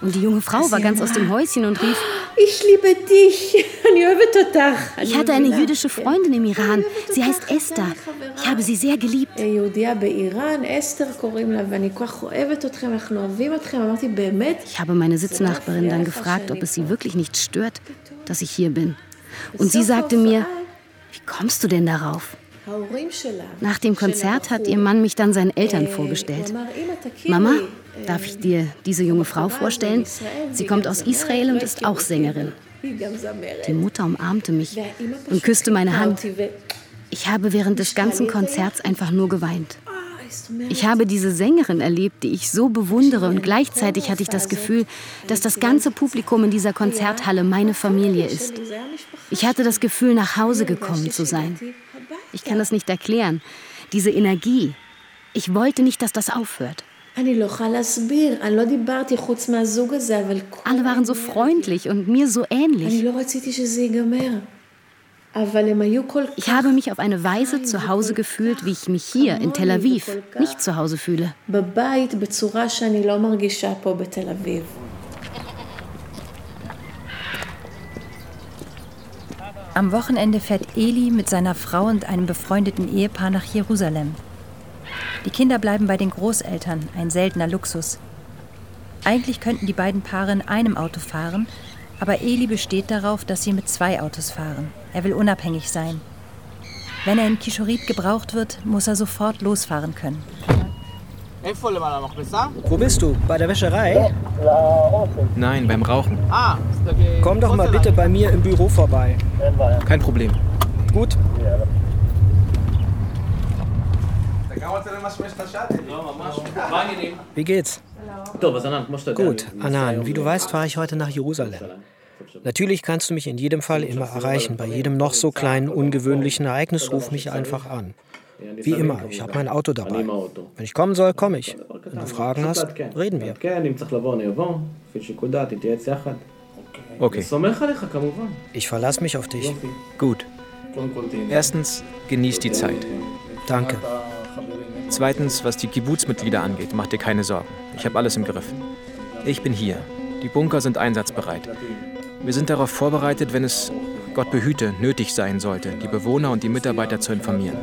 S4: Und die junge Frau war ganz aus dem Häuschen und rief,
S12: ich liebe dich. [laughs]
S4: Ich hatte eine jüdische Freundin im Iran. Sie heißt Esther. Ich habe sie sehr geliebt. Ich habe meine Sitznachbarin dann gefragt, ob es sie wirklich nicht stört, dass ich hier bin. Und sie sagte mir, wie kommst du denn darauf? Nach dem Konzert hat ihr Mann mich dann seinen Eltern vorgestellt. Mama, darf ich dir diese junge Frau vorstellen? Sie kommt aus Israel und ist auch Sängerin. Die Mutter umarmte mich und küsste meine Hand. Ich habe während des ganzen Konzerts einfach nur geweint. Ich habe diese Sängerin erlebt, die ich so bewundere und gleichzeitig hatte ich das Gefühl, dass das ganze Publikum in dieser Konzerthalle meine Familie ist. Ich hatte das Gefühl, nach Hause gekommen zu sein. Ich kann das nicht erklären. Diese Energie. Ich wollte nicht, dass das aufhört. Alle waren so freundlich und mir so ähnlich. Ich habe mich auf eine Weise zu Hause gefühlt, wie ich mich hier in Tel Aviv nicht zu Hause fühle.
S3: Am Wochenende fährt Eli mit seiner Frau und einem befreundeten Ehepaar nach Jerusalem. Die Kinder bleiben bei den Großeltern, ein seltener Luxus. Eigentlich könnten die beiden Paare in einem Auto fahren, aber Eli besteht darauf, dass sie mit zwei Autos fahren. Er will unabhängig sein. Wenn er in Kishorit gebraucht wird, muss er sofort losfahren können.
S6: Wo bist du? Bei der Wäscherei?
S14: Nein, beim Rauchen.
S6: Komm doch mal bitte bei mir im Büro vorbei.
S14: Kein Problem.
S6: Gut. Wie geht's? Gut, Anan, wie du weißt, fahre ich heute nach Jerusalem. Natürlich kannst du mich in jedem Fall immer erreichen. Bei jedem noch so kleinen, ungewöhnlichen Ereignis ruf mich einfach an. Wie immer, ich habe mein Auto dabei. Wenn ich kommen soll, komme ich. Wenn du Fragen hast, reden wir.
S14: Okay.
S6: Ich verlasse mich auf dich.
S14: Gut. Erstens, genieß die Zeit.
S6: Danke.
S14: Zweitens, was die Kibbutz-Mitglieder angeht, mach dir keine Sorgen. Ich habe alles im Griff. Ich bin hier. Die Bunker sind einsatzbereit. Wir sind darauf vorbereitet, wenn es, Gott behüte, nötig sein sollte, die Bewohner und die Mitarbeiter zu informieren.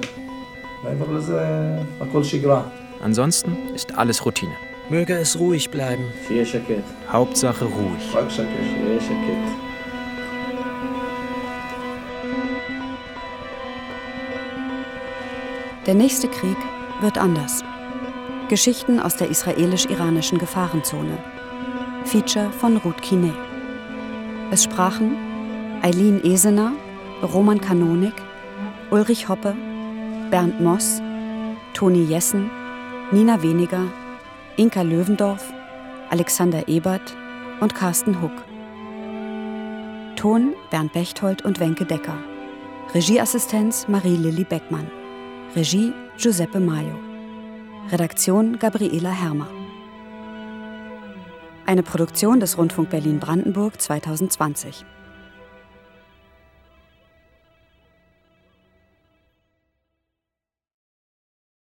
S14: Ansonsten ist alles Routine.
S6: Möge es ruhig bleiben.
S14: Hauptsache ruhig.
S13: Der nächste Krieg wird anders. Geschichten aus der israelisch-iranischen Gefahrenzone. Feature von Ruth Kine. Es sprachen Eileen Esener, Roman Kanonik, Ulrich Hoppe, Bernd Moss, Toni Jessen, Nina Weniger, Inka Löwendorf, Alexander Ebert und Carsten Huck. Ton Bernd Bechtold und Wenke Decker. Regieassistenz Marie-Lilly Beckmann. Regie Giuseppe Maio. Redaktion Gabriela Hermer. Eine Produktion des Rundfunk Berlin-Brandenburg 2020.